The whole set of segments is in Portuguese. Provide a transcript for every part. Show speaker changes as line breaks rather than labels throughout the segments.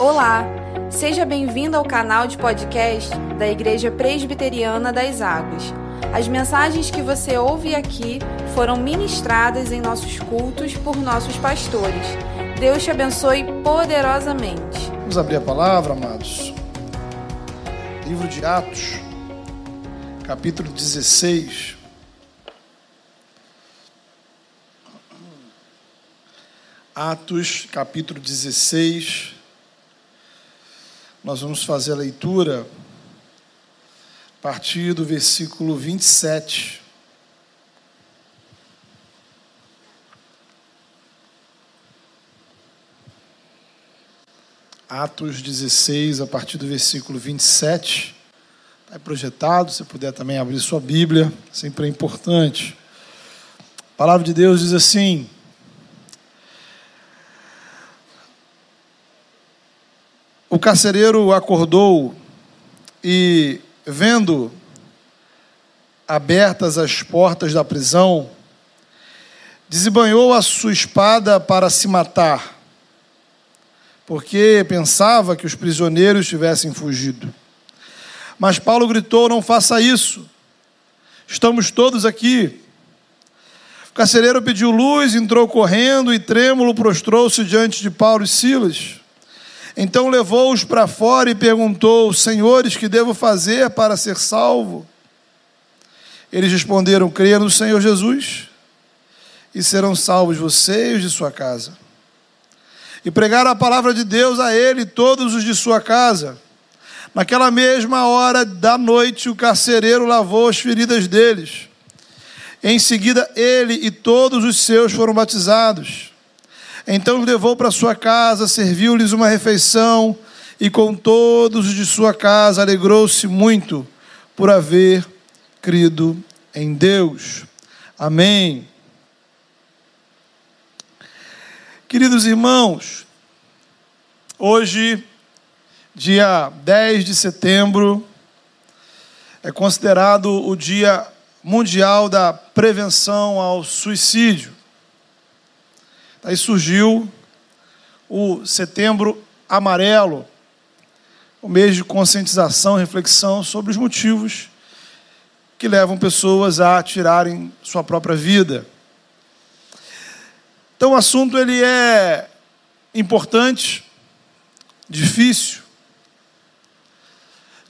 Olá, seja bem-vindo ao canal de podcast da Igreja Presbiteriana das Águas. As mensagens que você ouve aqui foram ministradas em nossos cultos por nossos pastores. Deus te abençoe poderosamente.
Vamos abrir a palavra, amados. Livro de Atos, capítulo 16. Atos, capítulo 16. Nós vamos fazer a leitura a partir do versículo 27. Atos 16, a partir do versículo 27. Está projetado, se puder também abrir sua Bíblia, sempre é importante. A palavra de Deus diz assim: O carcereiro acordou e, vendo abertas as portas da prisão, desembanhou a sua espada para se matar, porque pensava que os prisioneiros tivessem fugido. Mas Paulo gritou: Não faça isso, estamos todos aqui. O carcereiro pediu luz, entrou correndo e trêmulo prostrou-se diante de Paulo e Silas. Então levou-os para fora e perguntou: Senhores, que devo fazer para ser salvo? Eles responderam: Creia no Senhor Jesus e serão salvos você e os de sua casa. E pregaram a palavra de Deus a ele e todos os de sua casa. Naquela mesma hora da noite, o carcereiro lavou as feridas deles. Em seguida, ele e todos os seus foram batizados. Então os levou para sua casa, serviu-lhes uma refeição e com todos os de sua casa alegrou-se muito por haver crido em Deus. Amém. Queridos irmãos, hoje, dia 10 de setembro, é considerado o Dia Mundial da Prevenção ao Suicídio. Aí surgiu o Setembro Amarelo, o mês de conscientização reflexão sobre os motivos que levam pessoas a tirarem sua própria vida. Então o assunto ele é importante, difícil.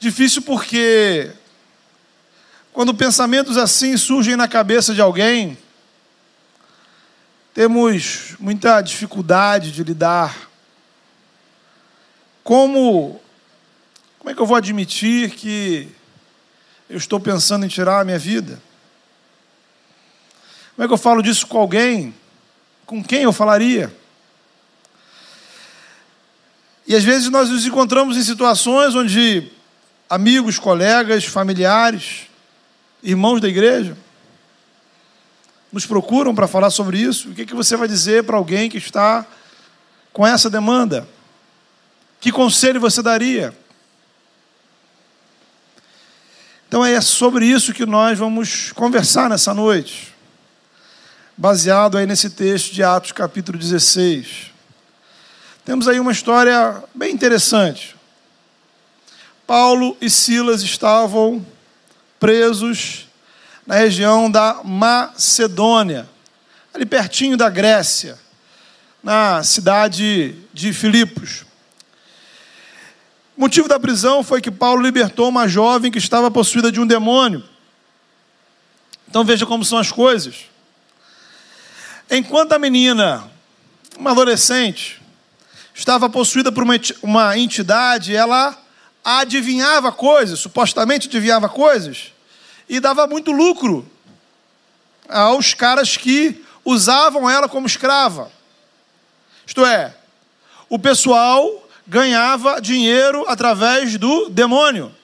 Difícil porque quando pensamentos assim surgem na cabeça de alguém, temos muita dificuldade de lidar. Como, como é que eu vou admitir que eu estou pensando em tirar a minha vida? Como é que eu falo disso com alguém? Com quem eu falaria? E às vezes nós nos encontramos em situações onde amigos, colegas, familiares, irmãos da igreja, nos procuram para falar sobre isso. O que, que você vai dizer para alguém que está com essa demanda? Que conselho você daria? Então é sobre isso que nós vamos conversar nessa noite, baseado aí nesse texto de Atos capítulo 16. Temos aí uma história bem interessante. Paulo e Silas estavam presos na região da Macedônia, ali pertinho da Grécia, na cidade de Filipos. O motivo da prisão foi que Paulo libertou uma jovem que estava possuída de um demônio. Então veja como são as coisas. Enquanto a menina, uma adolescente, estava possuída por uma entidade, ela adivinhava coisas, supostamente adivinhava coisas, e dava muito lucro aos caras que usavam ela como escrava. Isto é, o pessoal ganhava dinheiro através do demônio.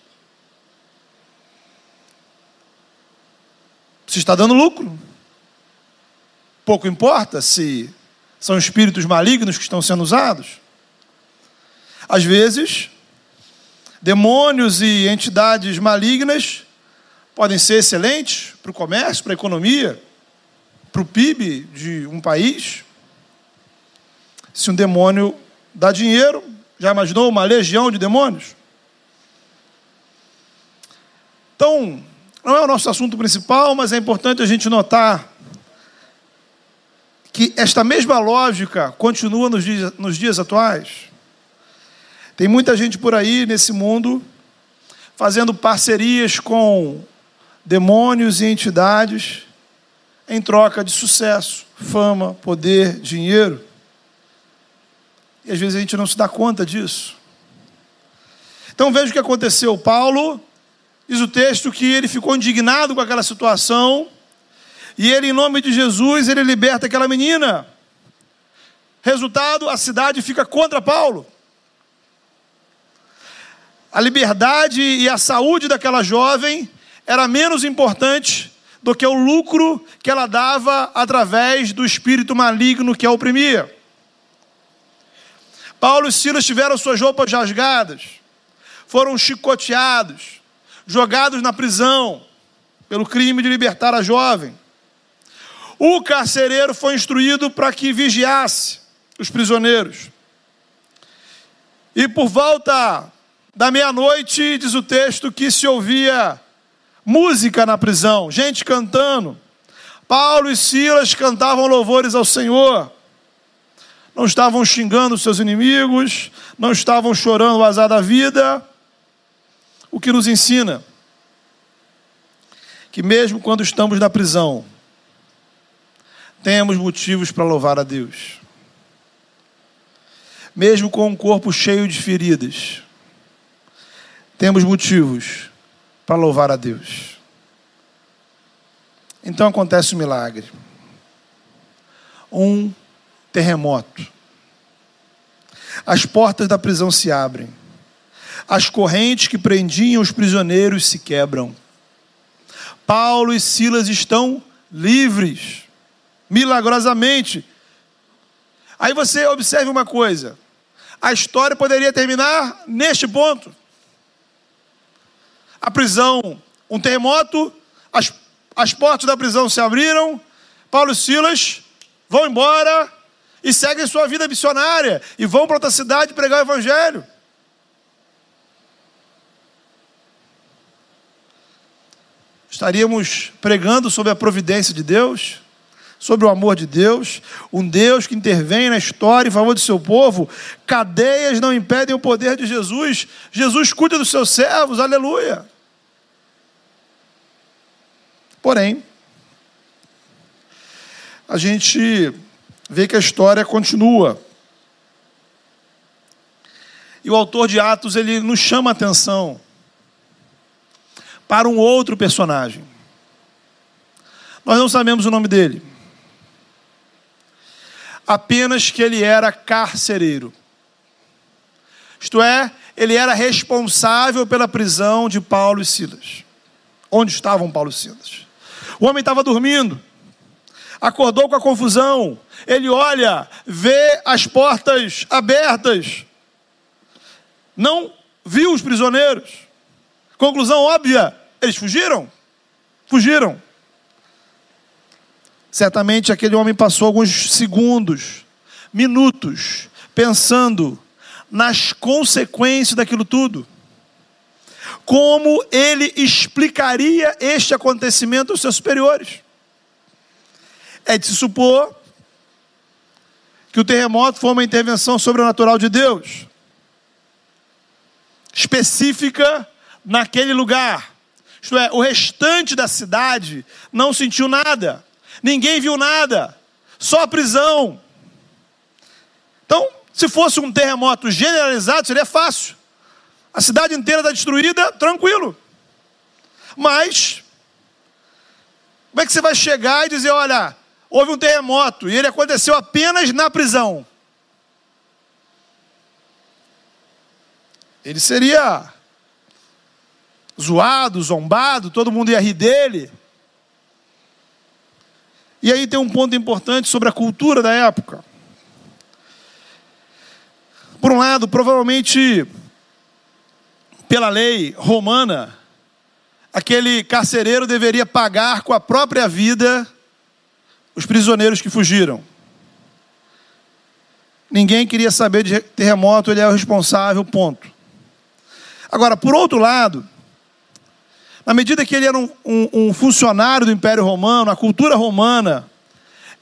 Se está dando lucro. Pouco importa se são espíritos malignos que estão sendo usados. Às vezes, demônios e entidades malignas podem ser excelentes para o comércio, para a economia, para o PIB de um país. Se um demônio dá dinheiro, Já imaginou uma legião de demônios? Então, não é o nosso assunto principal, mas é importante a gente notar que esta mesma lógica continua nos dias, nos dias atuais. Tem muita gente por aí nesse mundo fazendo parcerias com demônios e entidades em troca de sucesso, fama, poder, dinheiro. E às vezes a gente não se dá conta disso. Então veja o que aconteceu. Paulo Diz o texto que ele ficou indignado com aquela situação e ele, em nome de Jesus, ele liberta aquela menina. Resultado, a cidade fica contra Paulo. A liberdade e a saúde daquela jovem era menos importante do que o lucro que ela dava através do espírito maligno que a oprimia. Paulo e Silas tiveram suas roupas rasgadas, foram chicoteados, jogados na prisão pelo crime de libertar a jovem. O carcereiro foi instruído para que vigiasse os prisioneiros. E por volta da meia-noite, diz o texto, que se ouvia música na prisão, gente cantando. Paulo e Silas cantavam louvores ao Senhor. Não estavam xingando seus inimigos, não estavam chorando o azar da vida o que nos ensina que, mesmo quando estamos na prisão, temos motivos para louvar a Deus. Mesmo com um corpo cheio de feridas, temos motivos para louvar a Deus. Então acontece um milagre. Um terremoto. As portas da prisão se abrem as correntes que prendiam os prisioneiros se quebram. Paulo e Silas estão livres, milagrosamente. Aí você observe uma coisa: a história poderia terminar neste ponto. A prisão, um terremoto, as, as portas da prisão se abriram, Paulo e Silas vão embora e seguem sua vida missionária e vão para outra cidade pregar o evangelho. estaríamos pregando sobre a providência de Deus, sobre o amor de Deus, um Deus que intervém na história em favor do seu povo. Cadeias não impedem o poder de Jesus. Jesus cuida dos seus servos, aleluia. Porém, a gente vê que a história continua. E o autor de Atos, ele nos chama a atenção para um outro personagem. Nós não sabemos o nome dele. Apenas que ele era carcereiro. Isto é, ele era responsável pela prisão de Paulo e Silas. Onde estavam Paulo e Silas? O homem estava dormindo, acordou com a confusão. Ele olha, vê as portas abertas, não viu os prisioneiros. Conclusão óbvia: eles fugiram? Fugiram. Certamente aquele homem passou alguns segundos, minutos, pensando nas consequências daquilo tudo. Como ele explicaria este acontecimento aos seus superiores? É de se supor que o terremoto foi uma intervenção sobrenatural de Deus, específica naquele lugar. Isto é, o restante da cidade não sentiu nada, ninguém viu nada, só a prisão. Então, se fosse um terremoto generalizado, seria fácil. A cidade inteira está destruída, tranquilo. Mas, como é que você vai chegar e dizer: olha, houve um terremoto e ele aconteceu apenas na prisão? Ele seria zoado, zombado, todo mundo ia rir dele. E aí tem um ponto importante sobre a cultura da época. Por um lado, provavelmente pela lei romana, aquele carcereiro deveria pagar com a própria vida os prisioneiros que fugiram. Ninguém queria saber de terremoto, ele é o responsável, ponto. Agora, por outro lado, na medida que ele era um, um, um, funcionário do Império Romano, a cultura romana,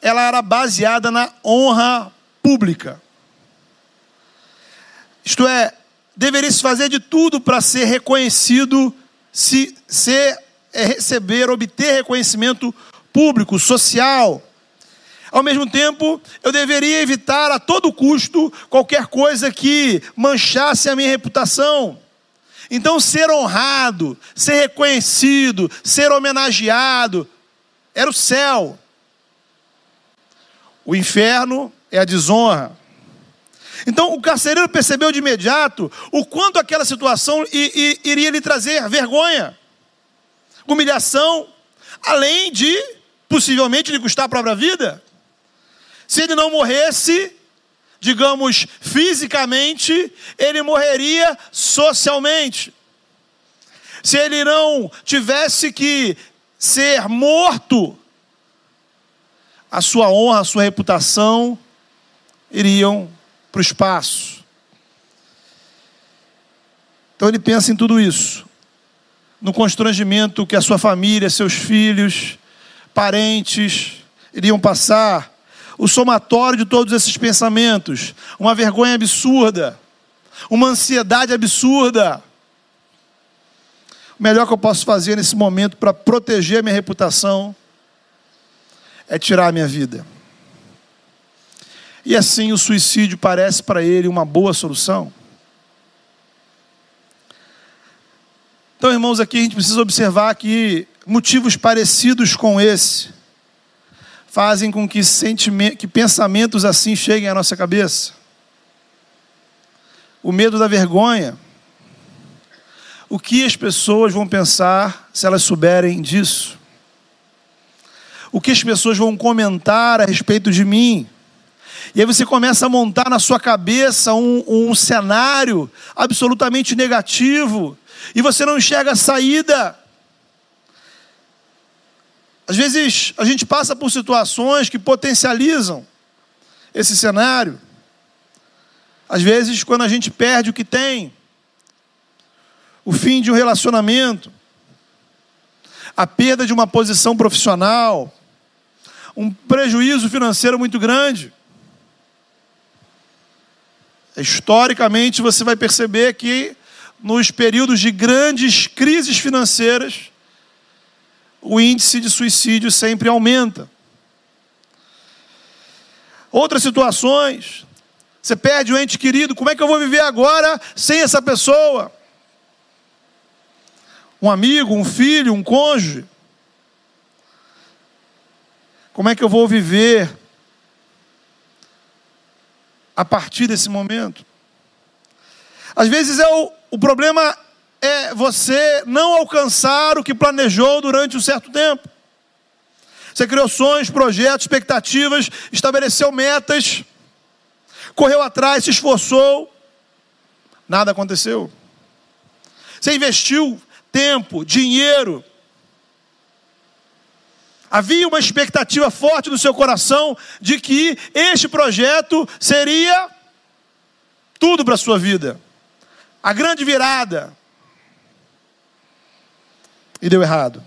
ela era baseada na honra pública. Isto é, deveria se fazer de tudo para ser reconhecido, se ser, é, receber, obter reconhecimento público, social. Ao mesmo tempo, eu deveria evitar a todo custo qualquer coisa que manchasse a minha reputação. Então, ser honrado, ser reconhecido, ser homenageado, era o céu. O inferno é a desonra. Então, o carcereiro percebeu de imediato o quanto aquela situação iria lhe trazer vergonha, humilhação, além de possivelmente lhe custar a própria vida. Se ele não morresse, digamos, fisicamente, ele morreria socialmente. Se ele não tivesse que ser morto, a sua honra, a sua reputação iriam para o espaço. Então ele pensa em tudo isso, no constrangimento que a sua família, seus filhos, parentes iriam passar, o somatório de todos esses pensamentos, uma vergonha absurda, uma ansiedade absurda. O melhor que eu posso fazer nesse momento para proteger a minha reputação é tirar a minha vida. E assim o suicídio parece para ele uma boa solução. Então, irmãos, aqui a gente precisa observar que motivos parecidos com esse fazem com que, que pensamentos assim cheguem à nossa cabeça. O medo da vergonha. O que as pessoas vão pensar se elas souberem disso? O que as pessoas vão comentar a respeito de mim? E aí você começa a montar na sua cabeça um, um cenário absolutamente negativo, e você não enxerga a saída. Às vezes a gente passa por situações que potencializam esse cenário. Às vezes, quando a gente perde o que tem, o fim de um relacionamento, a perda de uma posição profissional, um prejuízo financeiro muito grande. Historicamente, você vai perceber que nos períodos de grandes crises financeiras, o índice de suicídio sempre aumenta. Outras situações, você perde um ente querido, como é que eu vou viver agora sem essa pessoa? Um amigo, um filho, um cônjuge. Como é que eu vou viver a partir desse momento? Às vezes é o, o problema é você não alcançar o que planejou durante um certo tempo. Você criou sonhos, projetos, expectativas, estabeleceu metas, correu atrás, se esforçou, nada aconteceu. Você investiu tempo, dinheiro. Havia uma expectativa forte no seu coração de que este projeto seria tudo para a sua vida. A grande virada, e deu errado.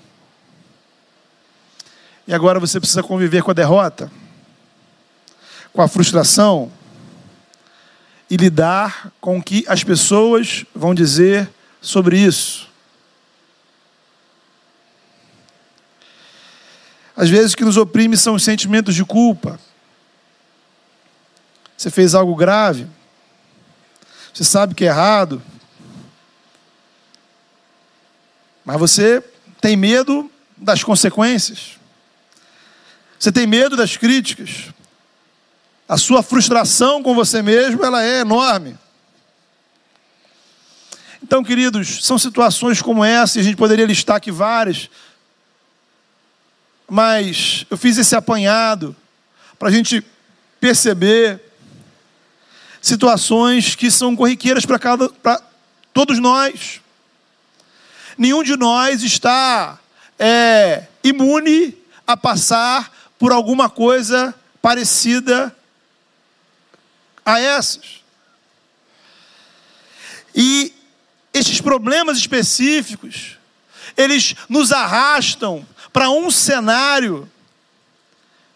E agora você precisa conviver com a derrota, com a frustração e lidar com o que as pessoas vão dizer sobre isso. Às vezes o que nos oprime são os sentimentos de culpa. Você fez algo grave, você sabe que é errado, Mas você tem medo das consequências. Você tem medo das críticas. A sua frustração com você mesmo, ela é enorme. Então, queridos, são situações como essa, e a gente poderia listar aqui várias, mas eu fiz esse apanhado para a gente perceber situações que são corriqueiras para todos nós. Nenhum de nós está é, imune a passar por alguma coisa parecida a essas. E estes problemas específicos, eles nos arrastam para um cenário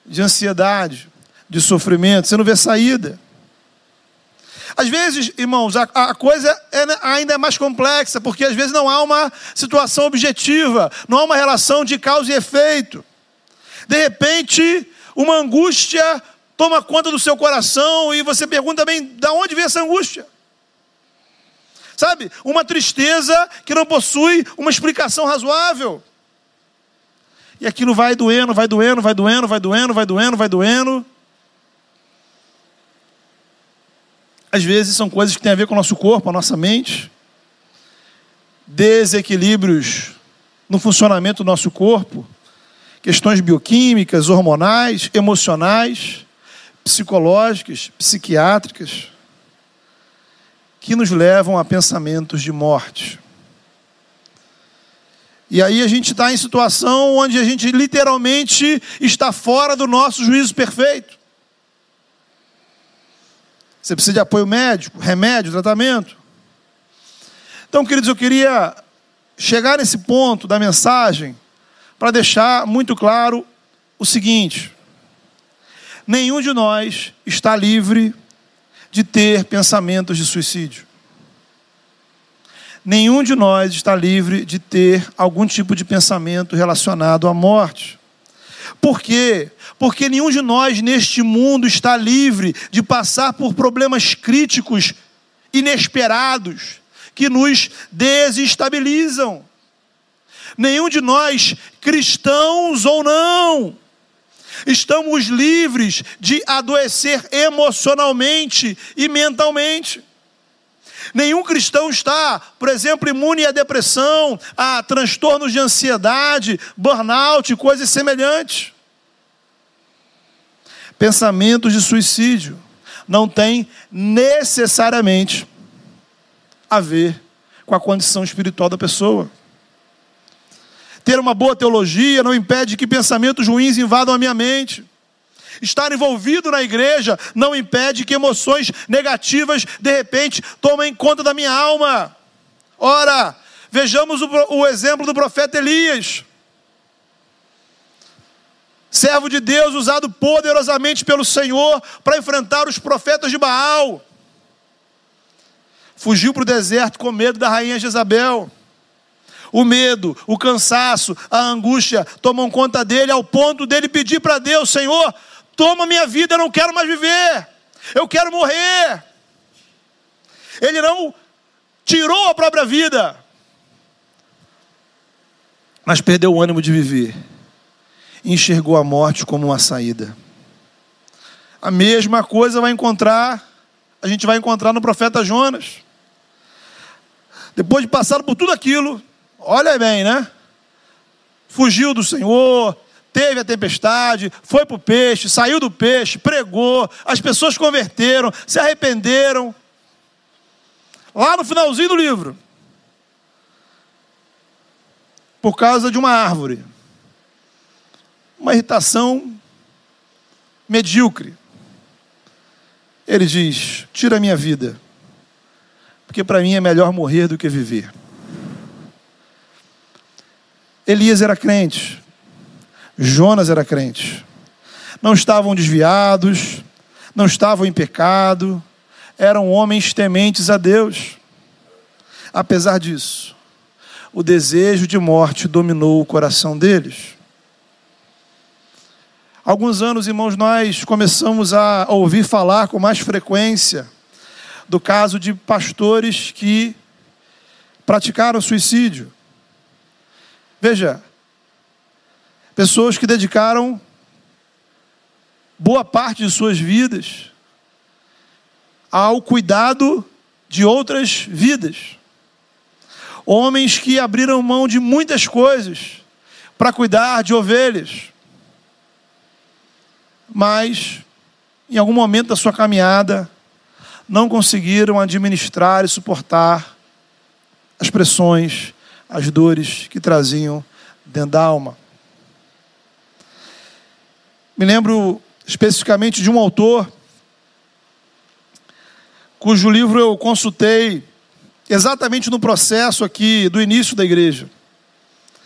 de ansiedade, de sofrimento, você não vê saída. Às vezes, irmãos, a, a coisa é, ainda é mais complexa, porque às vezes não há uma situação objetiva, não há uma relação de causa e efeito. De repente, uma angústia toma conta do seu coração e você pergunta bem, de onde vem essa angústia? Sabe? Uma tristeza que não possui uma explicação razoável. E aquilo vai doendo, vai doendo, vai doendo, vai doendo, vai doendo, vai doendo. Às vezes são coisas que têm a ver com o nosso corpo, a nossa mente. Desequilíbrios no funcionamento do nosso corpo. Questões bioquímicas, hormonais, emocionais, psicológicas, psiquiátricas, que nos levam a pensamentos de morte. E aí a gente está em situação onde a gente literalmente está fora do nosso juízo perfeito. Você precisa de apoio médico, remédio, tratamento. Então, queridos, eu queria chegar nesse ponto da mensagem para deixar muito claro o seguinte: nenhum de nós está livre de ter pensamentos de suicídio. Nenhum de nós está livre de ter algum tipo de pensamento relacionado à morte. Por quê? Porque nenhum de nós neste mundo está livre de passar por problemas críticos, inesperados, que nos desestabilizam. Nenhum de nós, cristãos ou não, estamos livres de adoecer emocionalmente e mentalmente. Nenhum cristão está, por exemplo, imune à depressão, a transtornos de ansiedade, burnout, coisas semelhantes. Pensamentos de suicídio não têm necessariamente a ver com a condição espiritual da pessoa. Ter uma boa teologia não impede que pensamentos ruins invadam a minha mente. Estar envolvido na igreja não impede que emoções negativas, de repente, tomem conta da minha alma. Ora, vejamos o, o exemplo do profeta Elias. Servo de Deus usado poderosamente pelo Senhor para enfrentar os profetas de Baal. Fugiu para o deserto com medo da rainha Jezabel. O medo, o cansaço, a angústia tomam conta dele ao ponto dele pedir para Deus: Senhor, toma minha vida, eu não quero mais viver, eu quero morrer. Ele não tirou a própria vida, mas perdeu o ânimo de viver, enxergou a morte como uma saída. A mesma coisa vai encontrar, a gente vai encontrar no profeta Jonas. Depois de passar por tudo aquilo, olha bem, né? Fugiu do Senhor, teve a tempestade, foi para o peixe, saiu do peixe, pregou, as pessoas converteram, se arrependeram. Lá no finalzinho do livro, por causa de uma árvore, uma irritação medíocre. Ele diz: Tira a minha vida, porque para mim é melhor morrer do que viver. Elias era crente, Jonas era crente. Não estavam desviados, não estavam em pecado, eram homens tementes a Deus. Apesar disso, o desejo de morte dominou o coração deles. Alguns anos, irmãos, nós começamos a ouvir falar com mais frequência do caso de pastores que praticaram suicídio. Veja, Pessoas que dedicaram boa parte de suas vidas ao cuidado de outras vidas. Homens que abriram mão de muitas coisas para cuidar de ovelhas. Mas, em algum momento da sua caminhada, não conseguiram administrar e suportar as pressões, as dores que traziam dentro da alma. Me lembro especificamente de um autor cujo livro eu consultei exatamente no processo aqui do início da igreja,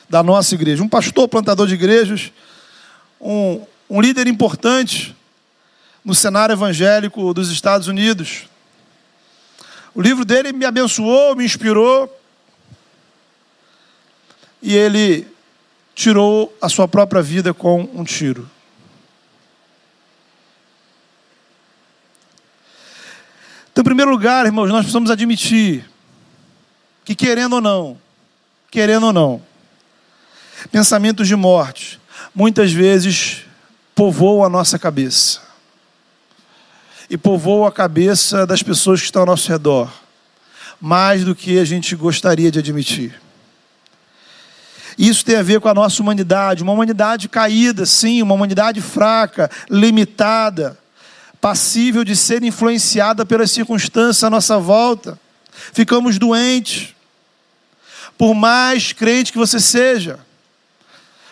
da nossa igreja. Um pastor, plantador de igrejas, um, um líder importante no cenário evangélico dos Estados Unidos. O livro dele me abençoou, me inspirou. E ele tirou a sua própria vida com um tiro. Então, em primeiro lugar, irmãos, nós precisamos admitir que, querendo ou não, querendo ou não, pensamentos de morte muitas vezes povoam a nossa cabeça e povoam a cabeça das pessoas que estão ao nosso redor, mais do que a gente gostaria de admitir. Isso tem a ver com a nossa humanidade, uma humanidade caída, sim, uma humanidade fraca, limitada, passível de ser influenciada pelas circunstâncias à nossa volta. Ficamos doentes. Por mais crente que você seja,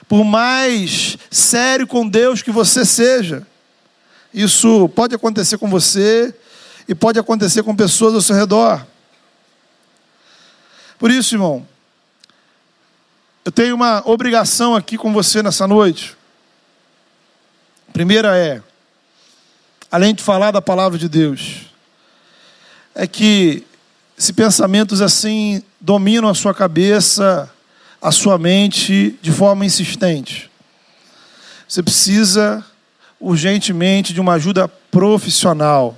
por mais sério com Deus que você seja, isso pode acontecer com você e pode acontecer com pessoas ao seu redor. Por isso, irmão, eu tenho uma obrigação aqui com você nessa noite. A primeira é, além de falar da palavra de Deus, é que se pensamentos assim dominam a sua cabeça, a sua mente de forma insistente, você precisa urgentemente de uma ajuda profissional.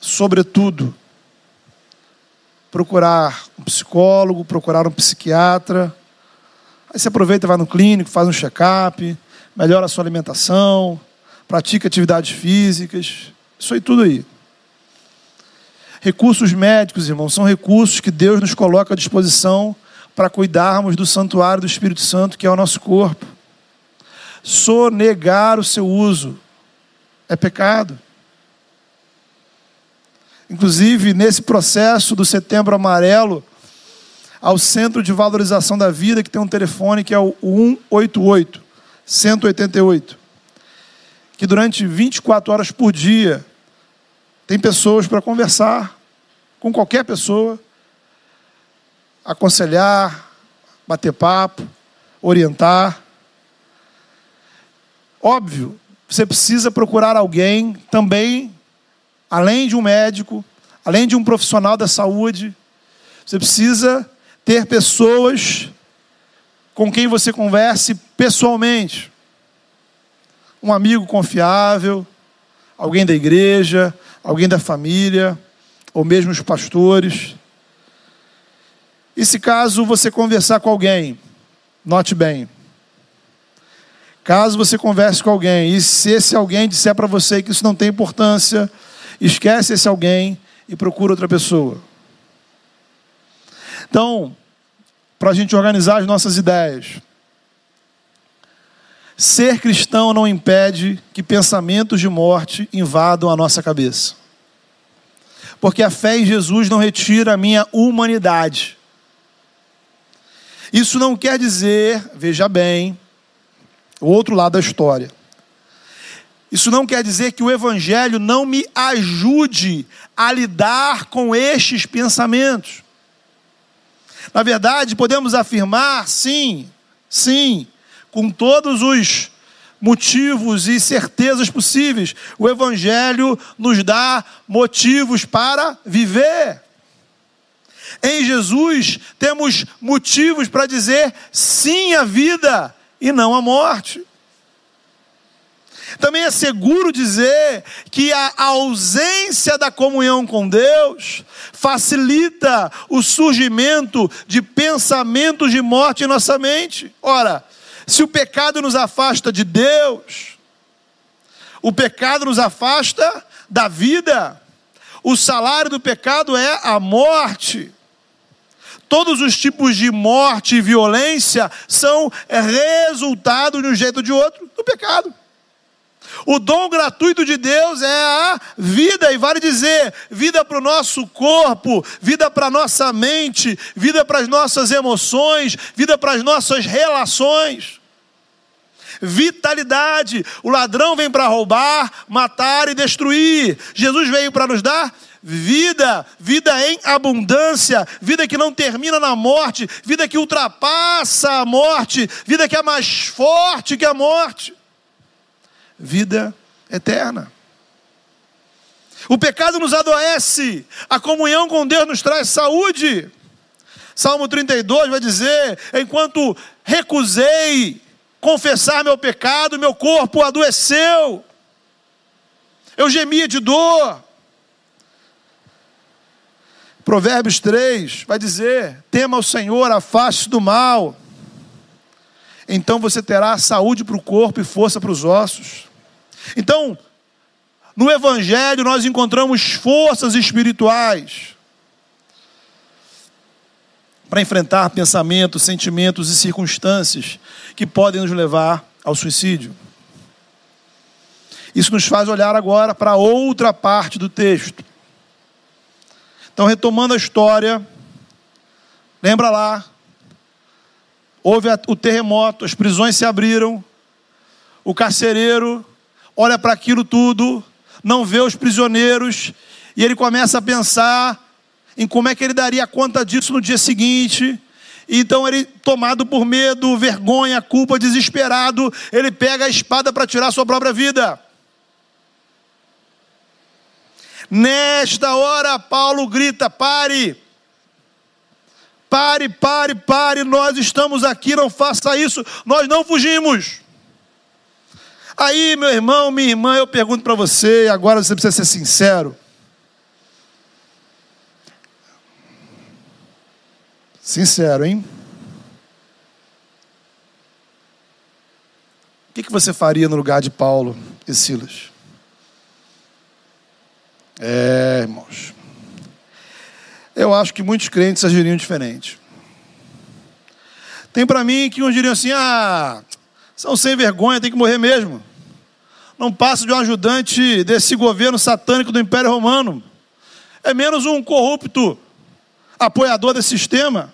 Sobretudo, procurar um psicólogo, procurar um psiquiatra. Aí você aproveita, vai no clínico, faz um check-up, melhora a sua alimentação, pratica atividades físicas, isso aí tudo aí. Recursos médicos, irmãos, são recursos que Deus nos coloca à disposição para cuidarmos do santuário do Espírito Santo, que é o nosso corpo. Sonegar o seu uso é pecado. Inclusive, nesse processo do Setembro Amarelo, ao Centro de Valorização da Vida, que tem um telefone que é o 188, 188, que durante 24 horas por dia tem pessoas para conversar com qualquer pessoa, aconselhar, bater papo, orientar. Óbvio, você precisa procurar alguém também além de um médico, além de um profissional da saúde, você precisa ter pessoas com quem você converse pessoalmente. Um amigo confiável, alguém da igreja, alguém da família, ou mesmo os pastores. E se caso você conversar com alguém, note bem, caso você converse com alguém e se esse alguém disser para você que isso não tem importância, Esquece esse alguém e procura outra pessoa. Então, para a gente organizar as nossas ideias. Ser cristão não impede que pensamentos de morte invadam a nossa cabeça. Porque a fé em Jesus não retira a minha humanidade. Isso não quer dizer, veja bem, o outro lado da história. Isso não quer dizer que o Evangelho não me ajude a lidar com estes pensamentos. Na verdade, podemos afirmar, sim, sim, com todos os motivos e certezas possíveis, o Evangelho nos dá motivos para viver. Em Jesus temos motivos para dizer sim à vida e não à morte. Também é seguro dizer que a ausência da comunhão com Deus facilita o surgimento de pensamentos de morte em nossa mente. Ora, se o pecado nos afasta de Deus, o pecado nos afasta da vida. O salário do pecado é a morte. Todos os tipos de morte e violência são resultado de um jeito ou de outro do pecado. O dom gratuito de Deus é a vida, e vale dizer, vida para o nosso corpo, vida para a nossa mente, vida para as nossas emoções, vida para as nossas relações. vitalidade. O ladrão vem para roubar, matar e destruir. Jesus veio para nos dar vida, vida em abundância, vida que não termina na morte, vida que ultrapassa a morte, vida que é mais forte que a morte. Vida eterna. O pecado nos adoece, a comunhão com Deus nos traz saúde. Salmo 32 vai dizer: enquanto recusei confessar meu pecado, meu corpo adoeceu, eu gemia de dor. Provérbios 3 vai dizer: tema o Senhor, afaste do mal, então você terá saúde para o corpo e força para os ossos. Então, no Evangelho nós encontramos forças espirituais para enfrentar pensamentos, sentimentos e circunstâncias que podem nos levar ao suicídio. Isso nos faz olhar agora para outra parte do texto. Então, retomando a história, lembra lá, houve o terremoto, as prisões se abriram, o carcereiro olha para aquilo tudo, não vê os prisioneiros, e ele começa a pensar em como é que ele daria conta disso no dia seguinte. Então ele, tomado por medo, vergonha, culpa, desesperado, ele pega a espada para tirar sua própria vida. Nesta hora, Paulo grita: pare, pare, pare, pare, nós estamos aqui, não faça isso, nós não fugimos. Aí, meu irmão, minha irmã, eu pergunto para você, agora você precisa ser sincero. Sincero, hein? O que, que você faria no lugar de Paulo e Silas? É, irmãos. Eu acho que muitos crentes agiriam diferente. Tem para mim que uns diriam assim: ah, são sem vergonha, tem que morrer mesmo não passa de um ajudante desse governo satânico do Império Romano. É menos um corrupto apoiador desse sistema.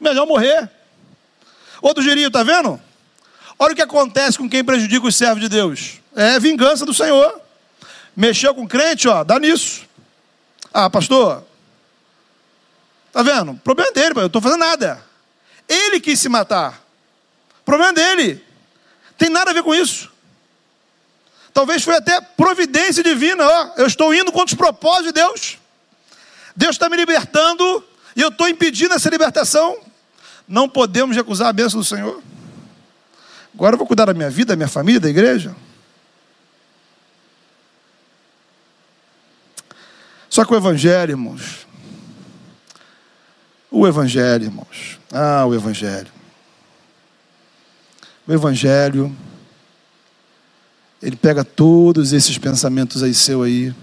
Melhor morrer. Outro girinho, tá vendo? Olha o que acontece com quem prejudica os servos de Deus. É vingança do Senhor. Mexeu com crente, ó, dá nisso. Ah, pastor. Tá vendo? Problema dele, eu não estou fazendo nada. Ele quis se matar. Problema dele. Tem nada a ver com isso. Talvez foi até providência divina. Ó, eu estou indo contra os propósitos de Deus. Deus está me libertando e eu estou impedindo essa libertação. Não podemos recusar a bênção do Senhor. Agora eu vou cuidar da minha vida, da minha família, da igreja. Só que o Evangelho, irmãos. O Evangelho, irmãos. Ah, o Evangelho. O Evangelho ele pega todos esses pensamentos aí seu aí,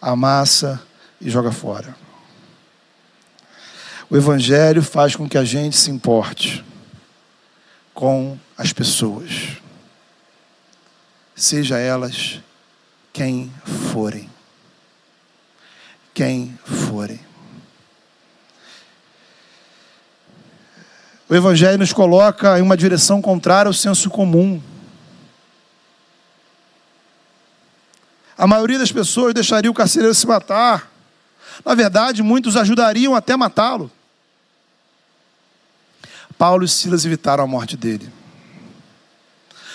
amassa e joga fora. O evangelho faz com que a gente se importe com as pessoas, seja elas quem forem. Quem forem. O Evangelho nos coloca em uma direção contrária ao senso comum. A maioria das pessoas deixaria o carcereiro se matar. Na verdade, muitos ajudariam até matá-lo. Paulo e Silas evitaram a morte dele.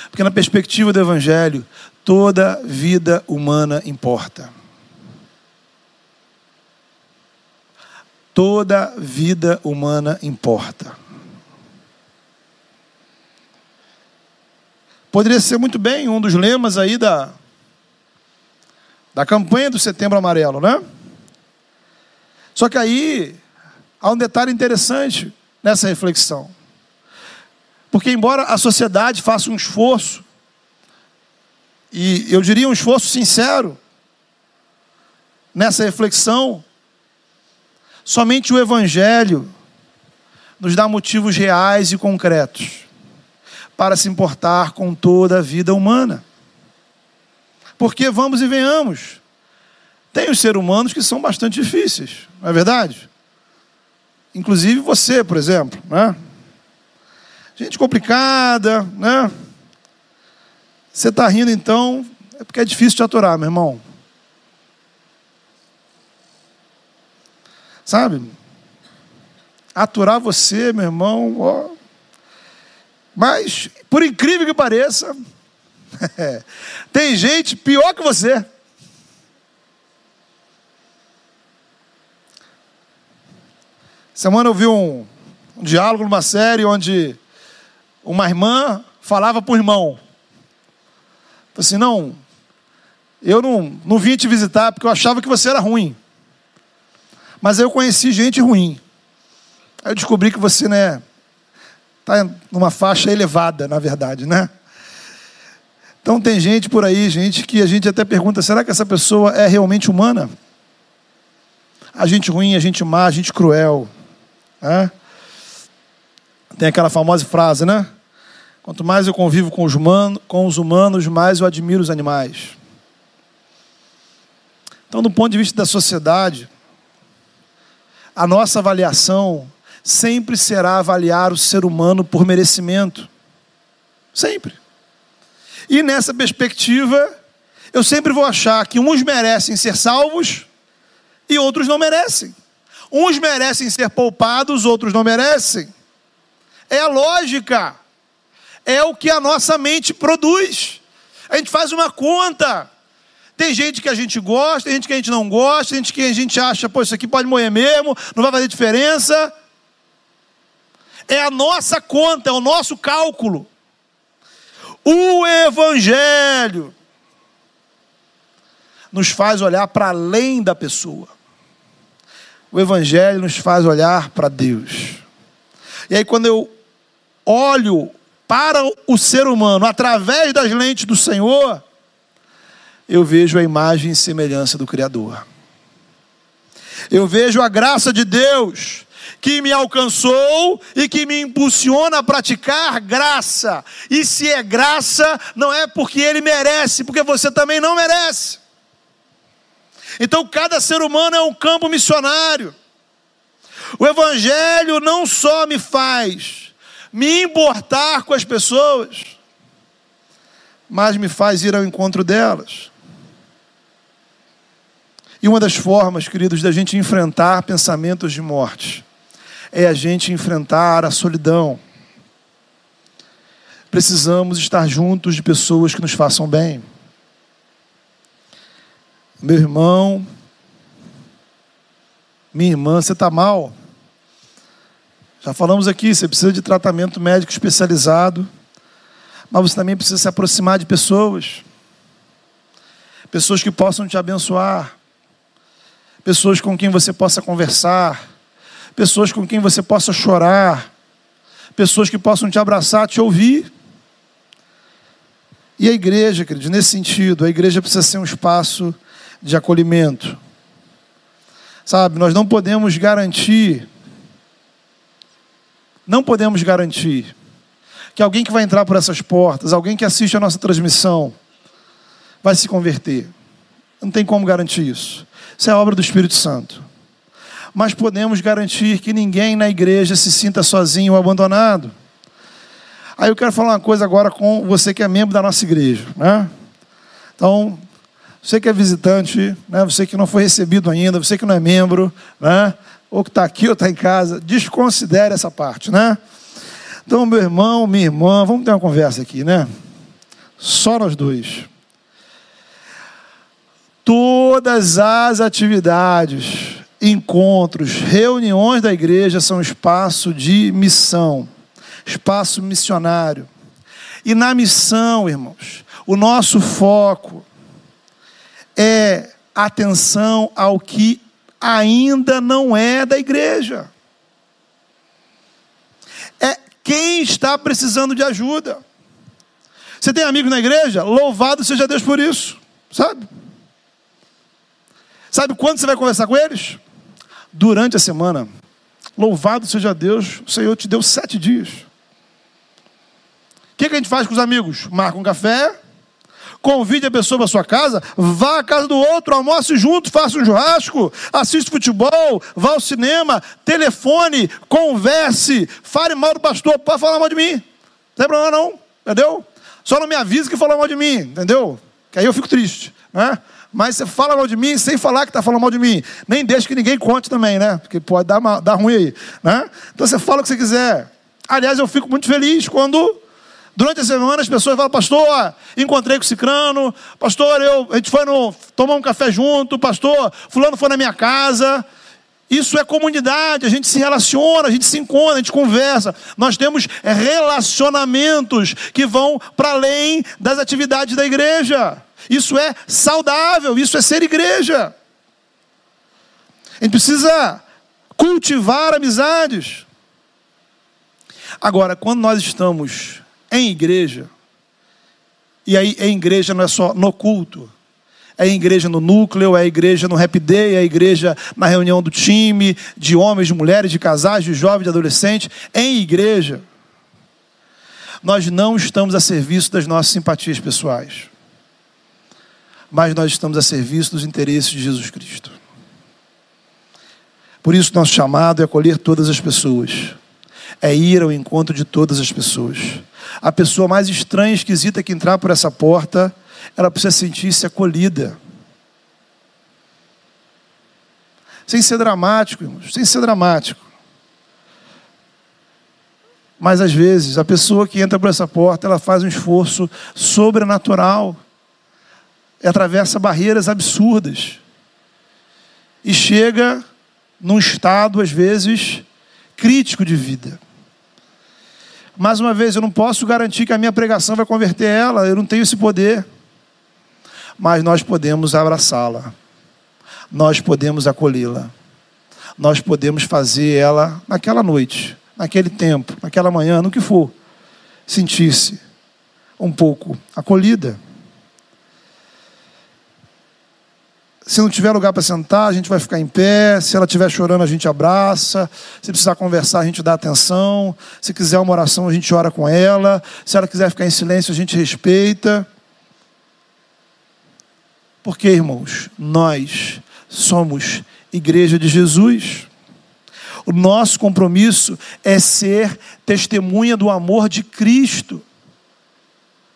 Porque, na perspectiva do Evangelho, toda vida humana importa. Toda vida humana importa. Poderia ser muito bem um dos lemas aí da, da campanha do Setembro Amarelo, né? Só que aí há um detalhe interessante nessa reflexão. Porque, embora a sociedade faça um esforço, e eu diria um esforço sincero, nessa reflexão, somente o Evangelho nos dá motivos reais e concretos para se importar com toda a vida humana. Porque vamos e venhamos. Tem os seres humanos que são bastante difíceis, não é verdade? Inclusive você, por exemplo, né? Gente complicada, né? Você está rindo então, é porque é difícil te aturar, meu irmão. Sabe? Aturar você, meu irmão, ó. Mas, por incrível que pareça, tem gente pior que você. Semana eu vi um, um diálogo numa série onde uma irmã falava para o irmão. Assim, não, eu não, não vim te visitar porque eu achava que você era ruim. Mas eu conheci gente ruim. Aí eu descobri que você, né, tá numa faixa elevada, na verdade, né? Então tem gente por aí, gente, que a gente até pergunta: será que essa pessoa é realmente humana? A gente ruim, a gente má, a gente cruel. Né? Tem aquela famosa frase, né? Quanto mais eu convivo com os, humanos, com os humanos, mais eu admiro os animais. Então, do ponto de vista da sociedade, a nossa avaliação sempre será avaliar o ser humano por merecimento. Sempre. E nessa perspectiva, eu sempre vou achar que uns merecem ser salvos e outros não merecem. Uns merecem ser poupados, outros não merecem. É a lógica. É o que a nossa mente produz. A gente faz uma conta. Tem gente que a gente gosta, tem gente que a gente não gosta, tem gente que a gente acha, pô, isso aqui pode morrer mesmo, não vai fazer diferença. É a nossa conta, é o nosso cálculo. O Evangelho nos faz olhar para além da pessoa o Evangelho nos faz olhar para Deus. E aí, quando eu olho para o ser humano através das lentes do Senhor, eu vejo a imagem e semelhança do Criador. Eu vejo a graça de Deus que me alcançou e que me impulsiona a praticar graça. E se é graça, não é porque ele merece, porque você também não merece. Então, cada ser humano é um campo missionário. O Evangelho não só me faz me importar com as pessoas, mas me faz ir ao encontro delas. E uma das formas, queridos, da gente enfrentar pensamentos de morte é a gente enfrentar a solidão. Precisamos estar juntos de pessoas que nos façam bem meu irmão, minha irmã, você está mal. Já falamos aqui, você precisa de tratamento médico especializado, mas você também precisa se aproximar de pessoas, pessoas que possam te abençoar, pessoas com quem você possa conversar, pessoas com quem você possa chorar, pessoas que possam te abraçar, te ouvir. E a igreja, queridos, nesse sentido, a igreja precisa ser um espaço de acolhimento. Sabe, nós não podemos garantir, não podemos garantir que alguém que vai entrar por essas portas, alguém que assiste a nossa transmissão, vai se converter. Não tem como garantir isso. Isso é obra do Espírito Santo. Mas podemos garantir que ninguém na igreja se sinta sozinho ou abandonado. Aí eu quero falar uma coisa agora com você que é membro da nossa igreja. Né? Então, você que é visitante, né? você que não foi recebido ainda, você que não é membro, né? ou que está aqui ou está em casa, desconsidere essa parte, né? Então, meu irmão, minha irmã, vamos ter uma conversa aqui, né? Só nós dois. Todas as atividades, encontros, reuniões da igreja são espaço de missão, espaço missionário. E na missão, irmãos, o nosso foco é atenção ao que ainda não é da igreja. É quem está precisando de ajuda. Você tem amigos na igreja? Louvado seja Deus por isso, sabe? Sabe quando você vai conversar com eles? Durante a semana. Louvado seja Deus, o Senhor te deu sete dias. O que, que a gente faz com os amigos? Marca um café, convide a pessoa para sua casa, vá à casa do outro, almoce junto, faça um churrasco, assista futebol, vá ao cinema, telefone, converse, fale mal do pastor, pode falar mal de mim, não tem problema não, entendeu? Só não me avisa que falou mal de mim, entendeu? Que aí eu fico triste, né? Mas você fala mal de mim sem falar que está falando mal de mim. Nem deixa que ninguém conte também, né? Porque pode dar, dar ruim aí, né? Então você fala o que você quiser. Aliás, eu fico muito feliz quando Durante a semana as pessoas falam, pastor, encontrei com o Cicrano, pastor, eu, a gente foi no, tomar um café junto, pastor, fulano foi na minha casa. Isso é comunidade, a gente se relaciona, a gente se encontra, a gente conversa. Nós temos relacionamentos que vão para além das atividades da igreja. Isso é saudável, isso é ser igreja. A gente precisa cultivar amizades. Agora, quando nós estamos em igreja, e aí em igreja não é só no culto, é igreja no núcleo, é igreja no happy day, é igreja na reunião do time, de homens, de mulheres, de casais, de jovens, de adolescentes. Em igreja, nós não estamos a serviço das nossas simpatias pessoais, mas nós estamos a serviço dos interesses de Jesus Cristo. Por isso, nosso chamado é acolher todas as pessoas, é ir ao encontro de todas as pessoas. A pessoa mais estranha e esquisita que entrar por essa porta ela precisa sentir-se acolhida. Sem ser dramático, irmãos, sem ser dramático. Mas às vezes a pessoa que entra por essa porta, ela faz um esforço sobrenatural, atravessa barreiras absurdas e chega num estado às vezes crítico de vida. Mais uma vez, eu não posso garantir que a minha pregação vai converter ela, eu não tenho esse poder mas nós podemos abraçá-la, nós podemos acolhê-la, nós podemos fazer ela naquela noite, naquele tempo, naquela manhã, no que for, sentir-se um pouco acolhida. Se não tiver lugar para sentar, a gente vai ficar em pé. Se ela estiver chorando, a gente abraça. Se precisar conversar, a gente dá atenção. Se quiser uma oração, a gente ora com ela. Se ela quiser ficar em silêncio, a gente respeita. Porque, irmãos, nós somos igreja de Jesus. O nosso compromisso é ser testemunha do amor de Cristo.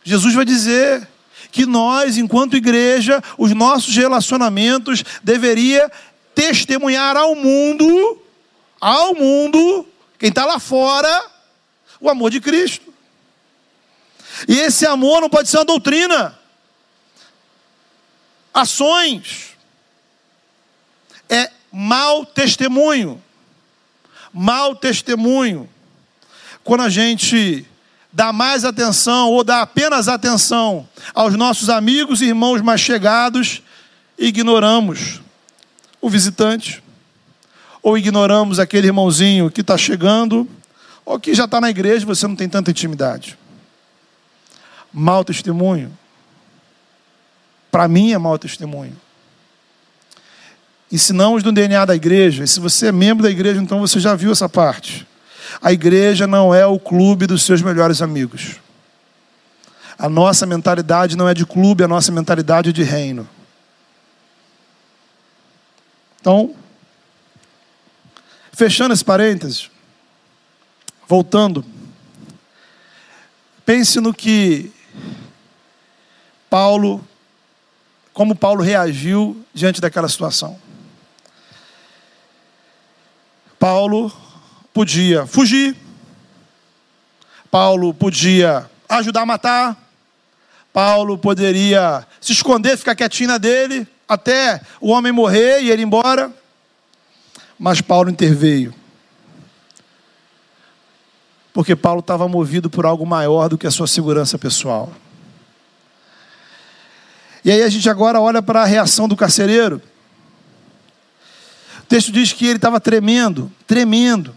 Jesus vai dizer que nós, enquanto igreja, os nossos relacionamentos deveria testemunhar ao mundo, ao mundo, quem está lá fora, o amor de Cristo. E esse amor não pode ser uma doutrina ações. É mau testemunho. Mau testemunho. Quando a gente dá mais atenção ou dá apenas atenção aos nossos amigos e irmãos mais chegados, ignoramos o visitante, ou ignoramos aquele irmãozinho que está chegando, ou que já está na igreja e você não tem tanta intimidade. Mau testemunho para mim é mau testemunho. Ensinamos no DNA da igreja, e se você é membro da igreja, então você já viu essa parte. A igreja não é o clube dos seus melhores amigos. A nossa mentalidade não é de clube, a nossa mentalidade é de reino. Então, fechando esse parênteses, voltando, pense no que Paulo como Paulo reagiu diante daquela situação. Paulo podia fugir, Paulo podia ajudar a matar, Paulo poderia se esconder, ficar quietinho na dele, até o homem morrer e ele ir embora. Mas Paulo interveio. Porque Paulo estava movido por algo maior do que a sua segurança pessoal. E aí a gente agora olha para a reação do carcereiro. O texto diz que ele estava tremendo, tremendo,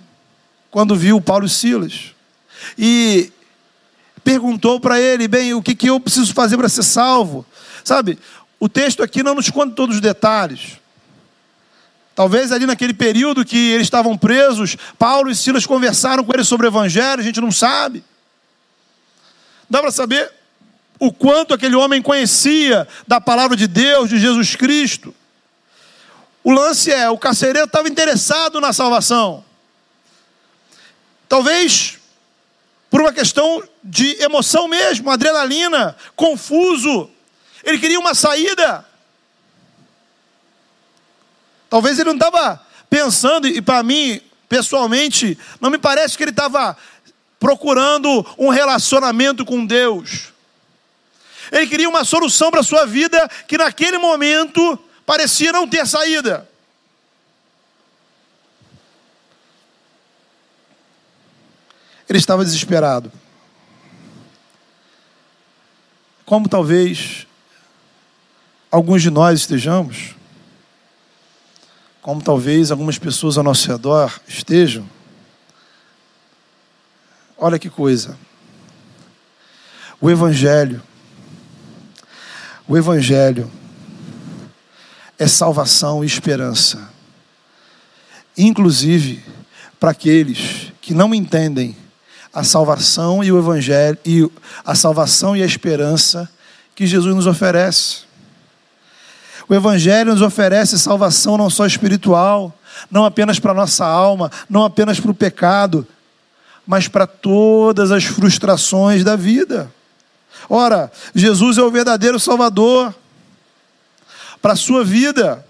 quando viu Paulo e Silas. E perguntou para ele, bem, o que, que eu preciso fazer para ser salvo? Sabe, o texto aqui não nos conta todos os detalhes. Talvez ali naquele período que eles estavam presos, Paulo e Silas conversaram com eles sobre o evangelho, a gente não sabe. Dá para saber o quanto aquele homem conhecia da palavra de Deus, de Jesus Cristo. O lance é: o carcereiro estava interessado na salvação. Talvez por uma questão de emoção mesmo, adrenalina, confuso. Ele queria uma saída. Talvez ele não estava pensando, e para mim, pessoalmente, não me parece que ele estava procurando um relacionamento com Deus. Ele queria uma solução para a sua vida que naquele momento parecia não ter saída. Ele estava desesperado. Como talvez alguns de nós estejamos, como talvez algumas pessoas ao nosso redor estejam. Olha que coisa. O Evangelho, o Evangelho é salvação e esperança. Inclusive para aqueles que não entendem a salvação e o Evangelho, e a salvação e a esperança que Jesus nos oferece. O Evangelho nos oferece salvação não só espiritual, não apenas para nossa alma, não apenas para o pecado, mas para todas as frustrações da vida. Ora, Jesus é o verdadeiro Salvador para a sua vida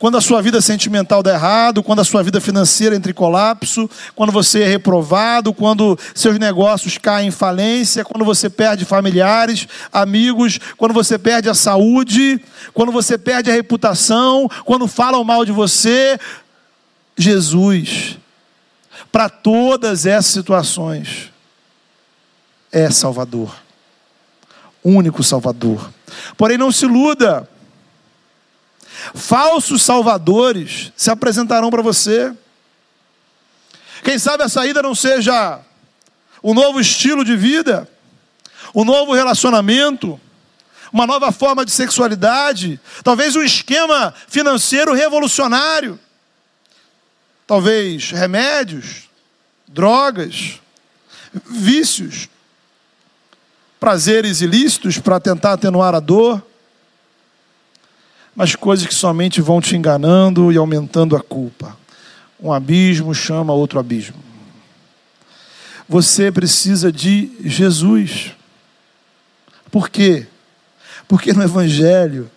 quando a sua vida sentimental dá errado, quando a sua vida financeira entra em colapso, quando você é reprovado, quando seus negócios caem em falência, quando você perde familiares, amigos, quando você perde a saúde, quando você perde a reputação, quando falam mal de você. Jesus, para todas essas situações, é Salvador, único Salvador. Porém, não se iluda Falsos salvadores se apresentarão para você. Quem sabe a saída não seja o novo estilo de vida, o novo relacionamento, uma nova forma de sexualidade, talvez um esquema financeiro revolucionário, talvez remédios, drogas, vícios, prazeres ilícitos para tentar atenuar a dor mas coisas que somente vão te enganando e aumentando a culpa. Um abismo chama outro abismo. Você precisa de Jesus. Por quê? Porque no Evangelho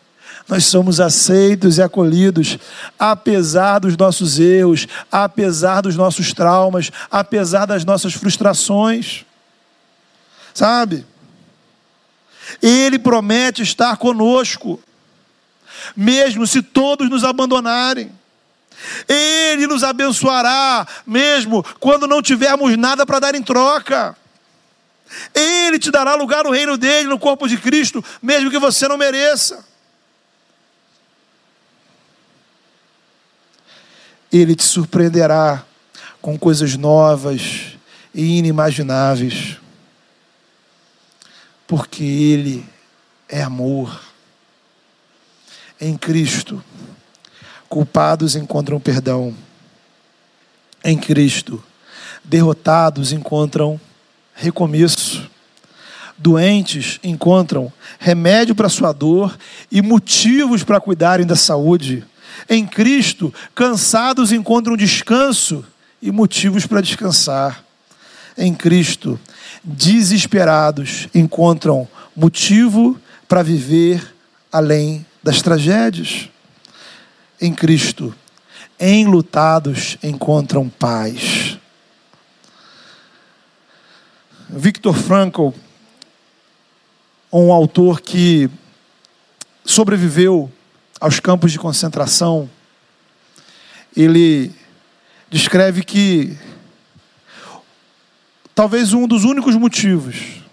nós somos aceitos e acolhidos, apesar dos nossos erros, apesar dos nossos traumas, apesar das nossas frustrações. Sabe? Ele promete estar conosco mesmo se todos nos abandonarem. Ele nos abençoará, mesmo quando não tivermos nada para dar em troca. Ele te dará lugar no reino dele, no corpo de Cristo, mesmo que você não mereça. Ele te surpreenderá com coisas novas e inimagináveis, porque Ele é amor. Em Cristo, culpados encontram perdão. Em Cristo, derrotados encontram recomeço. Doentes encontram remédio para sua dor e motivos para cuidarem da saúde. Em Cristo, cansados encontram descanso e motivos para descansar. Em Cristo, desesperados encontram motivo para viver além das tragédias. Em Cristo, enlutados encontram paz. Victor Frankl, um autor que sobreviveu aos campos de concentração, ele descreve que talvez um dos únicos motivos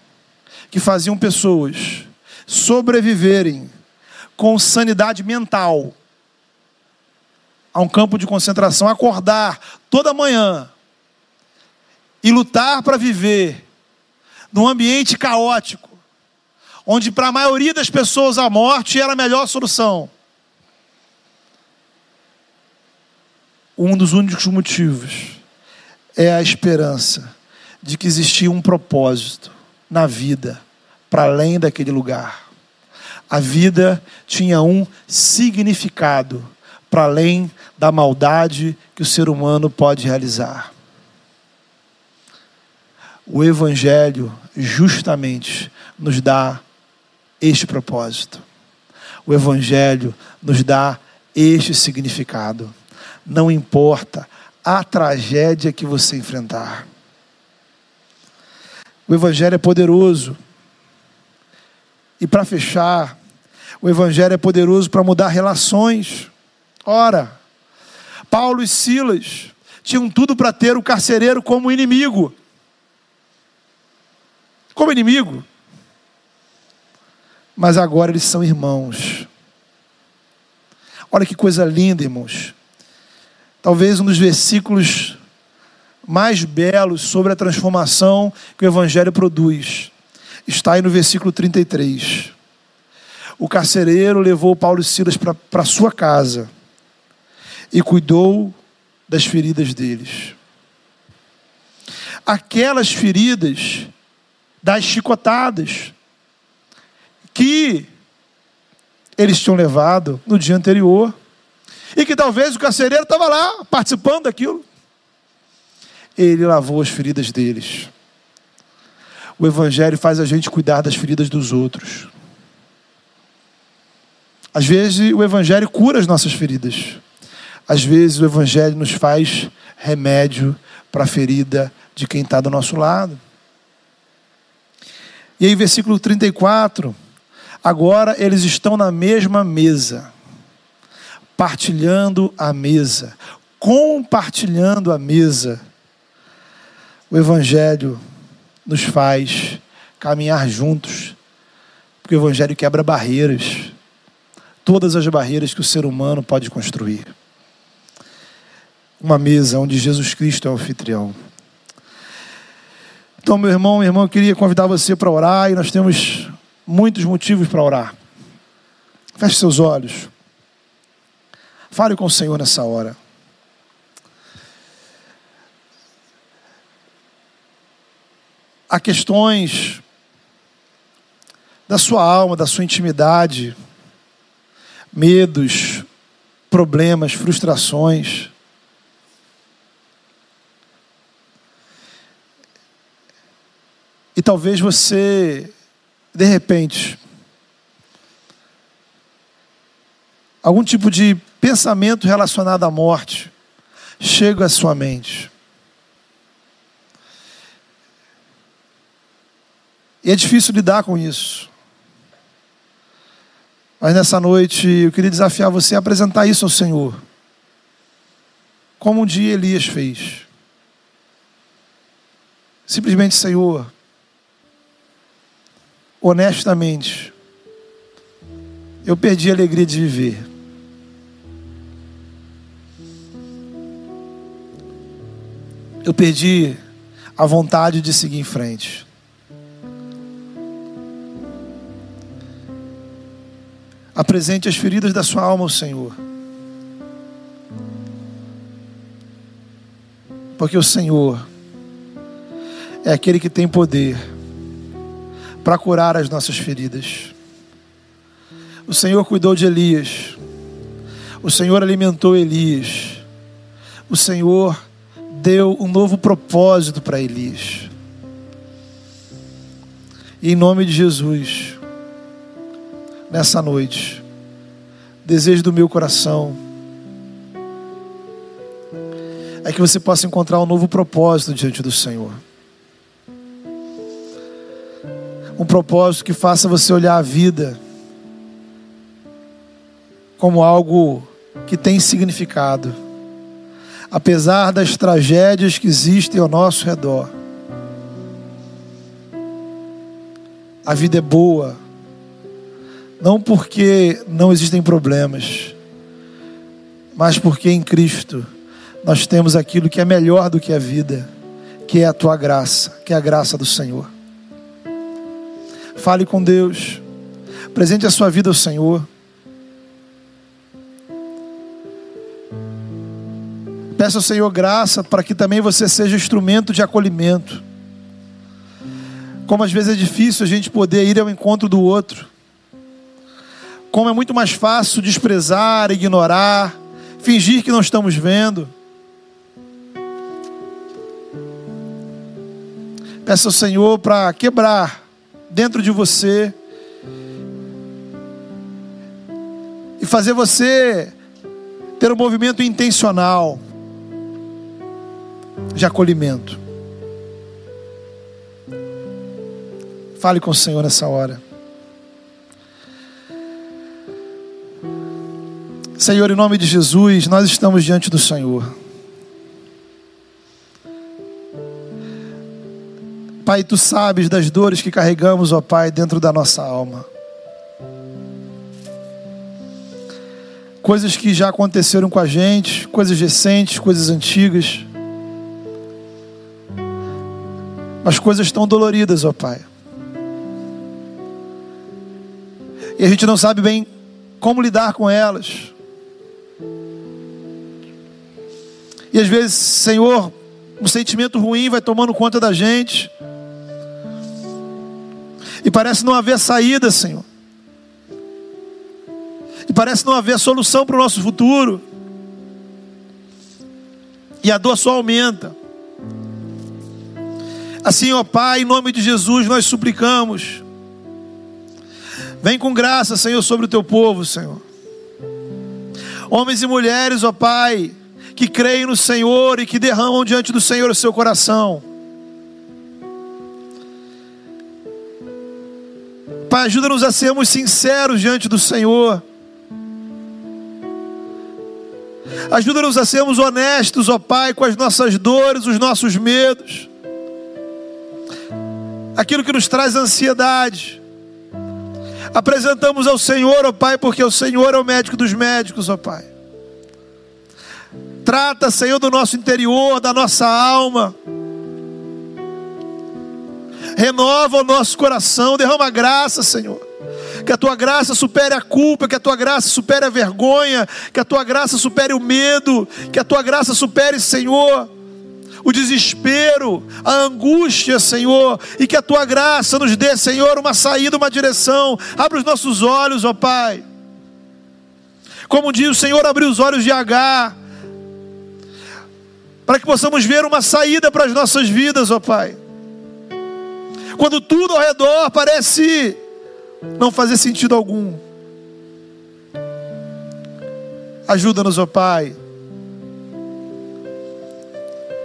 que faziam pessoas sobreviverem com sanidade mental a um campo de concentração, acordar toda manhã e lutar para viver num ambiente caótico, onde para a maioria das pessoas a morte era a melhor solução. Um dos únicos motivos é a esperança de que existia um propósito na vida para além daquele lugar. A vida tinha um significado para além da maldade que o ser humano pode realizar. O Evangelho justamente nos dá este propósito. O Evangelho nos dá este significado. Não importa a tragédia que você enfrentar. O Evangelho é poderoso. E para fechar, o Evangelho é poderoso para mudar relações. Ora, Paulo e Silas tinham tudo para ter o carcereiro como inimigo. Como inimigo. Mas agora eles são irmãos. Olha que coisa linda, irmãos. Talvez um dos versículos mais belos sobre a transformação que o Evangelho produz. Está aí no versículo 33. O carcereiro levou Paulo e Silas para sua casa e cuidou das feridas deles. Aquelas feridas das chicotadas que eles tinham levado no dia anterior e que talvez o carcereiro estava lá participando daquilo. Ele lavou as feridas deles. O Evangelho faz a gente cuidar das feridas dos outros. Às vezes o Evangelho cura as nossas feridas. Às vezes o Evangelho nos faz remédio para a ferida de quem está do nosso lado. E aí, versículo 34. Agora eles estão na mesma mesa, partilhando a mesa, compartilhando a mesa. O Evangelho nos faz caminhar juntos, porque o Evangelho quebra barreiras, todas as barreiras que o ser humano pode construir uma mesa onde Jesus Cristo é o anfitrião. Então, meu irmão, meu irmão, eu queria convidar você para orar e nós temos muitos motivos para orar. Feche seus olhos. Fale com o Senhor nessa hora. Há questões da sua alma, da sua intimidade, medos, problemas, frustrações E talvez você, de repente, algum tipo de pensamento relacionado à morte chega à sua mente. E é difícil lidar com isso. Mas nessa noite eu queria desafiar você a apresentar isso ao Senhor. Como um dia Elias fez. Simplesmente, Senhor, honestamente, eu perdi a alegria de viver. Eu perdi a vontade de seguir em frente. Apresente as feridas da sua alma ao Senhor. Porque o Senhor é aquele que tem poder para curar as nossas feridas. O Senhor cuidou de Elias. O Senhor alimentou Elias. O Senhor deu um novo propósito para Elias. E em nome de Jesus, nessa noite, desejo do meu coração é que você possa encontrar um novo propósito diante do Senhor. um propósito que faça você olhar a vida como algo que tem significado, apesar das tragédias que existem ao nosso redor. A vida é boa, não porque não existem problemas, mas porque em Cristo nós temos aquilo que é melhor do que a vida, que é a tua graça, que é a graça do Senhor. Fale com Deus. Presente a sua vida ao Senhor. Peça ao Senhor graça para que também você seja instrumento de acolhimento. Como às vezes é difícil a gente poder ir ao encontro do outro. Como é muito mais fácil desprezar, ignorar, fingir que não estamos vendo. Peça ao Senhor para quebrar dentro de você e fazer você ter um movimento intencional de acolhimento. Fale com o Senhor nessa hora. Senhor, em nome de Jesus, nós estamos diante do Senhor. Pai, tu sabes das dores que carregamos, ó Pai, dentro da nossa alma. Coisas que já aconteceram com a gente, coisas recentes, coisas antigas. Mas coisas tão doloridas, ó Pai. e a gente não sabe bem como lidar com elas. E às vezes, Senhor, um sentimento ruim vai tomando conta da gente. E parece não haver saída, Senhor. E parece não haver solução para o nosso futuro. E a dor só aumenta. Assim, ó Pai, em nome de Jesus, nós suplicamos Vem com graça, Senhor, sobre o teu povo, Senhor. Homens e mulheres, ó Pai, que creem no Senhor e que derramam diante do Senhor o seu coração. Pai, ajuda-nos a sermos sinceros diante do Senhor. Ajuda-nos a sermos honestos, ó Pai, com as nossas dores, os nossos medos. Aquilo que nos traz ansiedade apresentamos ao Senhor, ó Pai, porque o Senhor é o médico dos médicos, ó Pai. Trata, Senhor, do nosso interior, da nossa alma. Renova o nosso coração, derrama graça, Senhor. Que a tua graça supere a culpa, que a tua graça supere a vergonha, que a tua graça supere o medo, que a tua graça supere, Senhor, o desespero, a angústia, Senhor, e que a tua graça nos dê, Senhor, uma saída, uma direção. Abre os nossos olhos, ó Pai. Como diz o Senhor, abriu os olhos de Agar, para que possamos ver uma saída para as nossas vidas, ó Pai. Quando tudo ao redor parece não fazer sentido algum. Ajuda-nos, ó Pai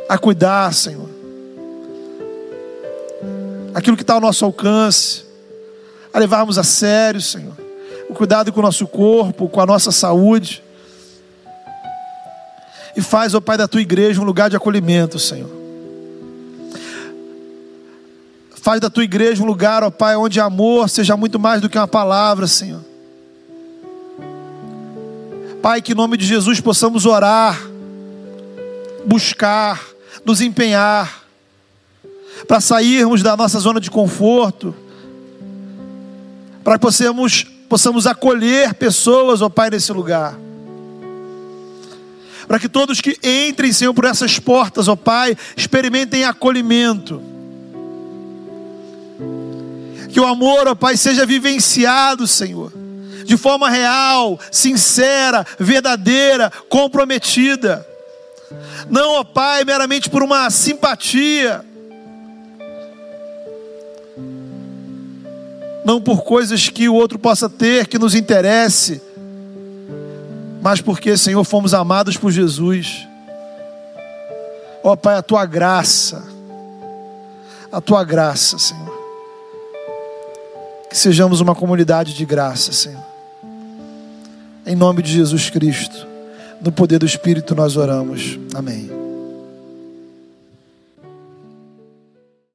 a cuidar, Senhor. Aquilo que está ao nosso alcance, a levarmos a sério, Senhor. O cuidado com o nosso corpo, com a nossa saúde. E faz, ó Pai, da tua igreja um lugar de acolhimento, Senhor. Faz da tua igreja um lugar, ó Pai, onde amor seja muito mais do que uma palavra, Senhor. Pai, que em nome de Jesus possamos orar, buscar, nos empenhar para sairmos da nossa zona de conforto, para que possamos, possamos acolher pessoas, ó Pai, nesse lugar. Para que todos que entrem, Senhor, por essas portas, ó Pai, experimentem acolhimento. Que o amor, ó Pai, seja vivenciado, Senhor, de forma real, sincera, verdadeira, comprometida não, ó Pai, meramente por uma simpatia. Não por coisas que o outro possa ter que nos interesse, mas porque, Senhor, fomos amados por Jesus. Ó Pai, a tua graça, a tua graça, Senhor. Que sejamos uma comunidade de graça, Senhor. Em nome de Jesus Cristo. No poder do Espírito nós oramos. Amém.